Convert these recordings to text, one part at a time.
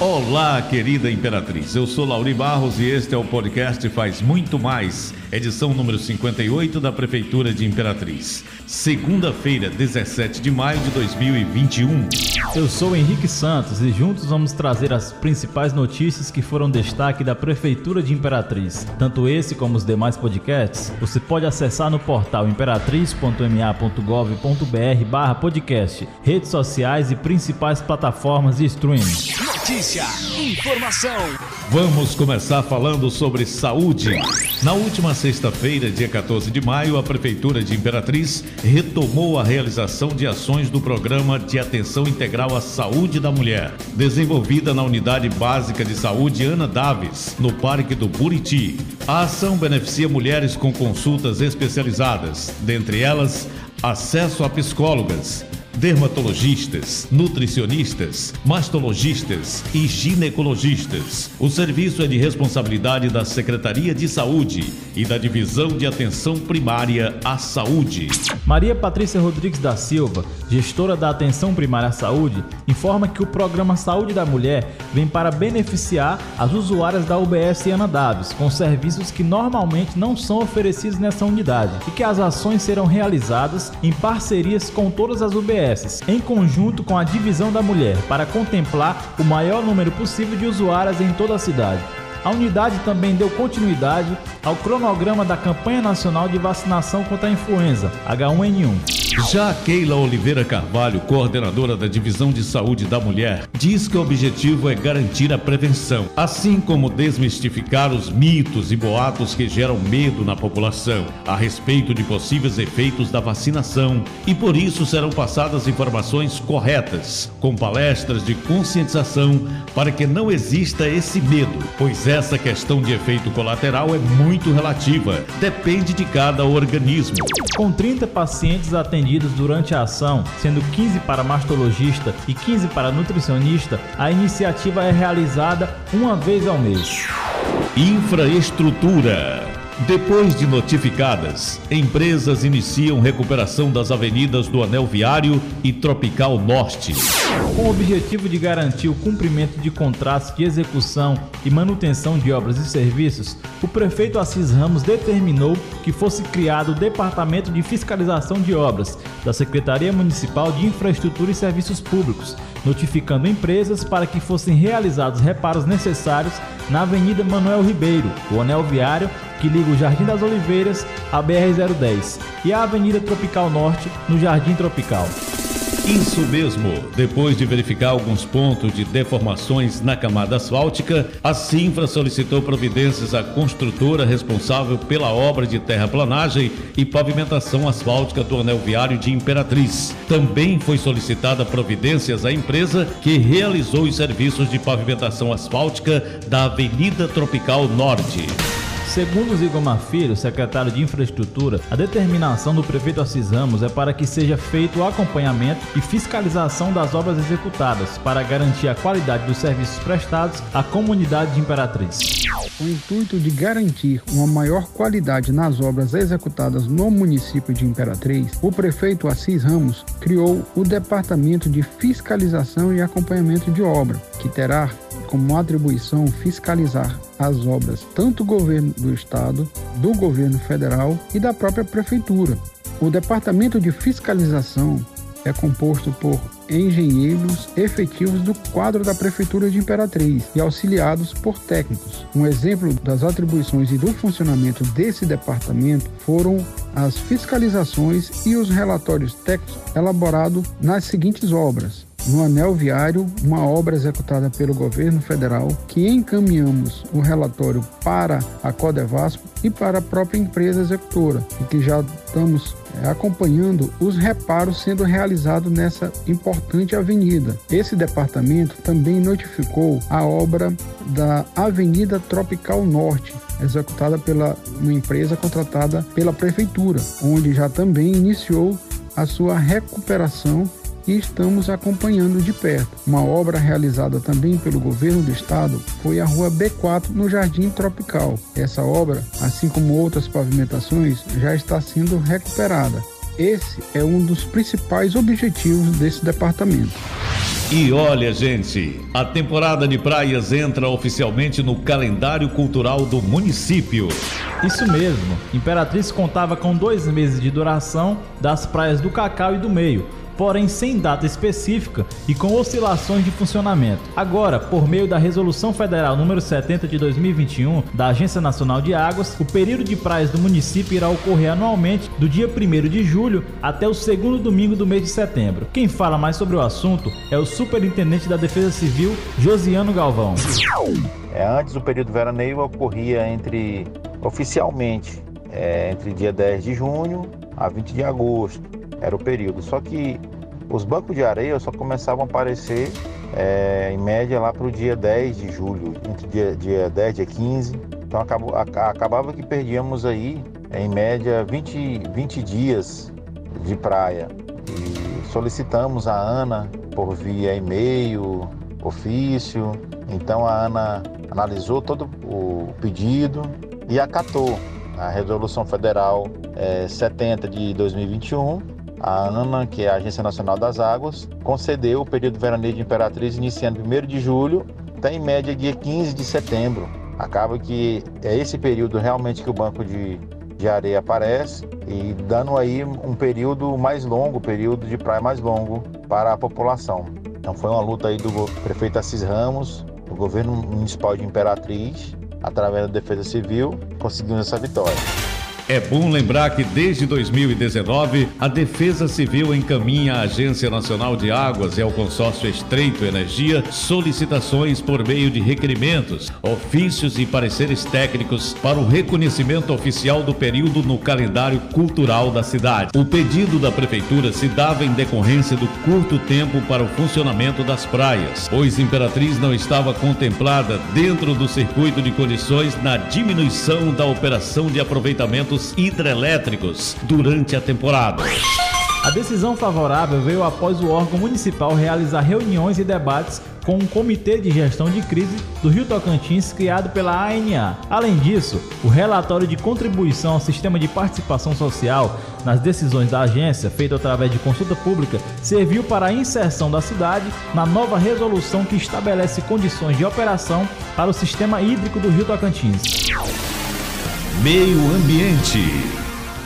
Olá, querida Imperatriz. Eu sou Lauri Barros e este é o podcast Faz Muito Mais, edição número 58 da Prefeitura de Imperatriz. Segunda-feira, 17 de maio de 2021. Eu sou Henrique Santos e juntos vamos trazer as principais notícias que foram destaque da Prefeitura de Imperatriz. Tanto esse como os demais podcasts, você pode acessar no portal imperatriz.ma.gov.br/podcast, redes sociais e principais plataformas de streaming notícia, informação. Vamos começar falando sobre saúde. Na última sexta-feira, dia 14 de maio, a Prefeitura de Imperatriz retomou a realização de ações do Programa de Atenção Integral à Saúde da Mulher, desenvolvida na Unidade Básica de Saúde Ana Daves, no Parque do Buriti. A ação beneficia mulheres com consultas especializadas, dentre elas, acesso a psicólogas dermatologistas, nutricionistas, mastologistas e ginecologistas. O serviço é de responsabilidade da Secretaria de Saúde e da Divisão de Atenção Primária à Saúde. Maria Patrícia Rodrigues da Silva, gestora da Atenção Primária à Saúde, informa que o programa Saúde da Mulher vem para beneficiar as usuárias da UBS Ana Daves com serviços que normalmente não são oferecidos nessa unidade e que as ações serão realizadas em parcerias com todas as UBS em conjunto com a Divisão da Mulher, para contemplar o maior número possível de usuárias em toda a cidade. A unidade também deu continuidade ao cronograma da campanha nacional de vacinação contra a influenza H1N1. Já Keila Oliveira Carvalho, coordenadora da Divisão de Saúde da Mulher, diz que o objetivo é garantir a prevenção, assim como desmistificar os mitos e boatos que geram medo na população a respeito de possíveis efeitos da vacinação e por isso serão passadas informações corretas, com palestras de conscientização para que não exista esse medo, pois essa questão de efeito colateral é muito relativa, depende de cada organismo. Com 30 pacientes atendidos durante a ação, sendo 15 para mastologista e 15 para nutricionista, a iniciativa é realizada uma vez ao mês. Infraestrutura depois de notificadas, empresas iniciam recuperação das avenidas do Anel Viário e Tropical Norte. Com o objetivo de garantir o cumprimento de contratos de execução e manutenção de obras e serviços, o prefeito Assis Ramos determinou que fosse criado o Departamento de Fiscalização de Obras da Secretaria Municipal de Infraestrutura e Serviços Públicos, notificando empresas para que fossem realizados reparos necessários na Avenida Manuel Ribeiro, o anel viário que liga o Jardim das Oliveiras à BR-010 e a Avenida Tropical Norte, no Jardim Tropical. Isso mesmo. Depois de verificar alguns pontos de deformações na camada asfáltica, a Sinfra solicitou providências à construtora responsável pela obra de terraplanagem e pavimentação asfáltica do anel viário de Imperatriz. Também foi solicitada providências à empresa que realizou os serviços de pavimentação asfáltica da Avenida Tropical Norte. Segundo Zigomar Filho, secretário de Infraestrutura, a determinação do prefeito Assis Ramos é para que seja feito o acompanhamento e fiscalização das obras executadas, para garantir a qualidade dos serviços prestados à comunidade de Imperatriz. O intuito de garantir uma maior qualidade nas obras executadas no município de Imperatriz, o prefeito Assis Ramos criou o Departamento de Fiscalização e Acompanhamento de Obra, que terá como atribuição fiscalizar as obras tanto do governo do estado, do governo federal e da própria prefeitura. O Departamento de Fiscalização é composto por engenheiros efetivos do quadro da Prefeitura de Imperatriz e auxiliados por técnicos. Um exemplo das atribuições e do funcionamento desse departamento foram as fiscalizações e os relatórios técnicos elaborados nas seguintes obras: no anel viário, uma obra executada pelo governo federal, que encaminhamos o relatório para a Codevasco e para a própria empresa executora, e que já estamos é, acompanhando os reparos sendo realizados nessa importante avenida. Esse departamento também notificou a obra da Avenida Tropical Norte, executada pela uma empresa contratada pela prefeitura, onde já também iniciou a sua recuperação e estamos acompanhando de perto. Uma obra realizada também pelo governo do estado foi a Rua B4 no Jardim Tropical. Essa obra, assim como outras pavimentações, já está sendo recuperada. Esse é um dos principais objetivos desse departamento. E olha, gente, a temporada de praias entra oficialmente no calendário cultural do município. Isso mesmo, Imperatriz contava com dois meses de duração das praias do Cacau e do Meio, porém sem data específica e com oscilações de funcionamento. Agora, por meio da Resolução Federal número 70 de 2021 da Agência Nacional de Águas, o período de praias do município irá ocorrer anualmente do dia 1 de julho até o segundo domingo do mês de setembro. Quem fala mais sobre o assunto é o Superintendente da Defesa Civil, Josiano Galvão. É, antes o período veraneio ocorria entre oficialmente é, entre dia 10 de junho a 20 de agosto era o período. Só que os bancos de areia só começavam a aparecer é, em média lá para o dia 10 de julho, entre dia, dia 10 e dia 15. Então acabou, acabava que perdíamos aí, em média, 20, 20 dias de praia. E solicitamos a Ana por via e-mail, ofício. Então a Ana analisou todo o pedido e acatou a Resolução Federal é, 70 de 2021 a ANA, que é a Agência Nacional das Águas, concedeu o período veraneio de Imperatriz iniciando 1 de julho até em média dia 15 de setembro. Acaba que é esse período realmente que o banco de, de areia aparece e dando aí um período mais longo, período de praia mais longo para a população. Então foi uma luta aí do prefeito Assis Ramos, do governo municipal de Imperatriz, através da Defesa Civil, conseguimos essa vitória. É bom lembrar que desde 2019 a Defesa Civil encaminha à Agência Nacional de Águas e ao consórcio Estreito Energia solicitações por meio de requerimentos, ofícios e pareceres técnicos para o reconhecimento oficial do período no calendário cultural da cidade. O pedido da prefeitura se dava em decorrência do curto tempo para o funcionamento das praias, pois Imperatriz não estava contemplada dentro do circuito de condições na diminuição da operação de aproveitamento hidrelétricos durante a temporada. A decisão favorável veio após o órgão municipal realizar reuniões e debates com um comitê de gestão de crise do Rio Tocantins criado pela ANA. Além disso, o relatório de contribuição ao sistema de participação social nas decisões da agência, feito através de consulta pública, serviu para a inserção da cidade na nova resolução que estabelece condições de operação para o sistema hídrico do Rio Tocantins. Meio Ambiente.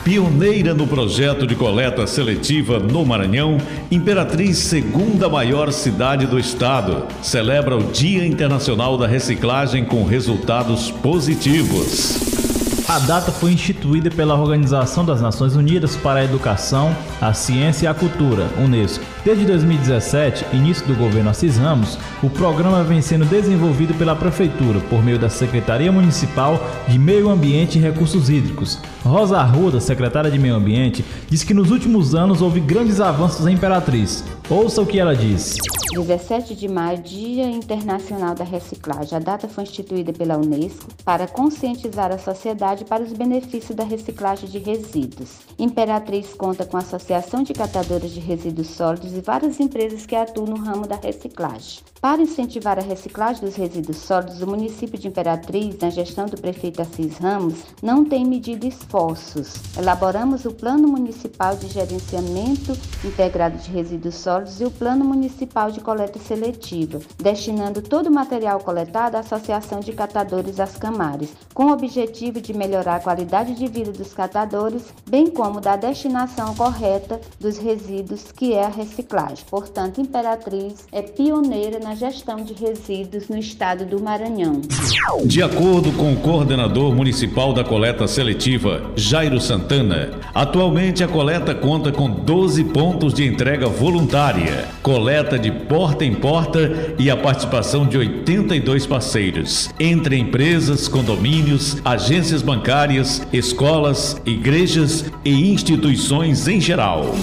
Pioneira no projeto de coleta seletiva no Maranhão, Imperatriz, segunda maior cidade do estado, celebra o Dia Internacional da Reciclagem com resultados positivos. A data foi instituída pela Organização das Nações Unidas para a Educação, a Ciência e a Cultura, Unesco. Desde 2017, início do governo Assis Ramos, o programa vem sendo desenvolvido pela Prefeitura por meio da Secretaria Municipal de Meio Ambiente e Recursos Hídricos. Rosa Arruda, secretária de Meio Ambiente, diz que nos últimos anos houve grandes avanços em Imperatriz. Ouça o que ela diz. 17 de maio, Dia Internacional da Reciclagem. A data foi instituída pela Unesco para conscientizar a sociedade para os benefícios da reciclagem de resíduos. Imperatriz conta com a Associação de Catadores de Resíduos Sólidos e várias empresas que atuam no ramo da reciclagem. Para incentivar a reciclagem dos resíduos sólidos, o município de Imperatriz, na gestão do prefeito Assis Ramos, não tem medido esforços. Elaboramos o Plano Municipal de Gerenciamento Integrado de Resíduos Sólidos e o Plano Municipal de Coleta Seletiva, destinando todo o material coletado à Associação de Catadores às Camares, com o objetivo de melhorar a qualidade de vida dos catadores, bem como da destinação correta dos resíduos, que é a reciclagem. Portanto, Imperatriz é pioneira na gestão de resíduos no estado do Maranhão. De acordo com o coordenador municipal da coleta seletiva, Jairo Santana, atualmente a coleta conta com 12 pontos de entrega voluntária, coleta de porta em porta e a participação de 82 parceiros, entre empresas, condomínios, agências bancárias, escolas, igrejas e instituições em geral.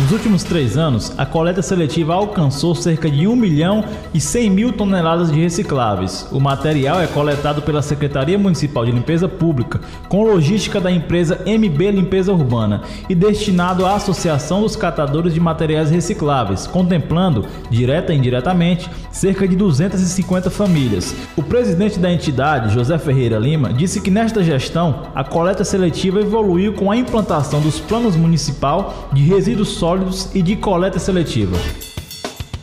Nos últimos três anos, a coleta seletiva alcançou cerca de 1 milhão e 100 mil toneladas de recicláveis. O material é coletado pela Secretaria Municipal de Limpeza Pública, com logística da empresa MB Limpeza Urbana e destinado à Associação dos Catadores de Materiais Recicláveis, contemplando, direta e indiretamente, cerca de 250 famílias. O presidente da entidade, José Ferreira Lima, disse que nesta gestão a coleta seletiva evoluiu com a implantação dos planos municipal de resíduos sólidos e de coleta seletiva.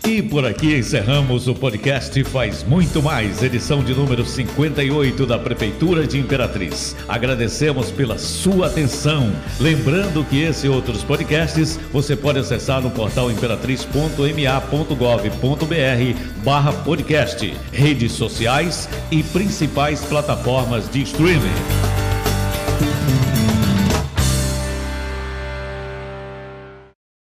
E por aqui encerramos o podcast Faz Muito Mais, edição de número 58 da Prefeitura de Imperatriz. Agradecemos pela sua atenção. Lembrando que esse e outros podcasts você pode acessar no portal imperatriz.ma.gov.br barra podcast, redes sociais e principais plataformas de streaming.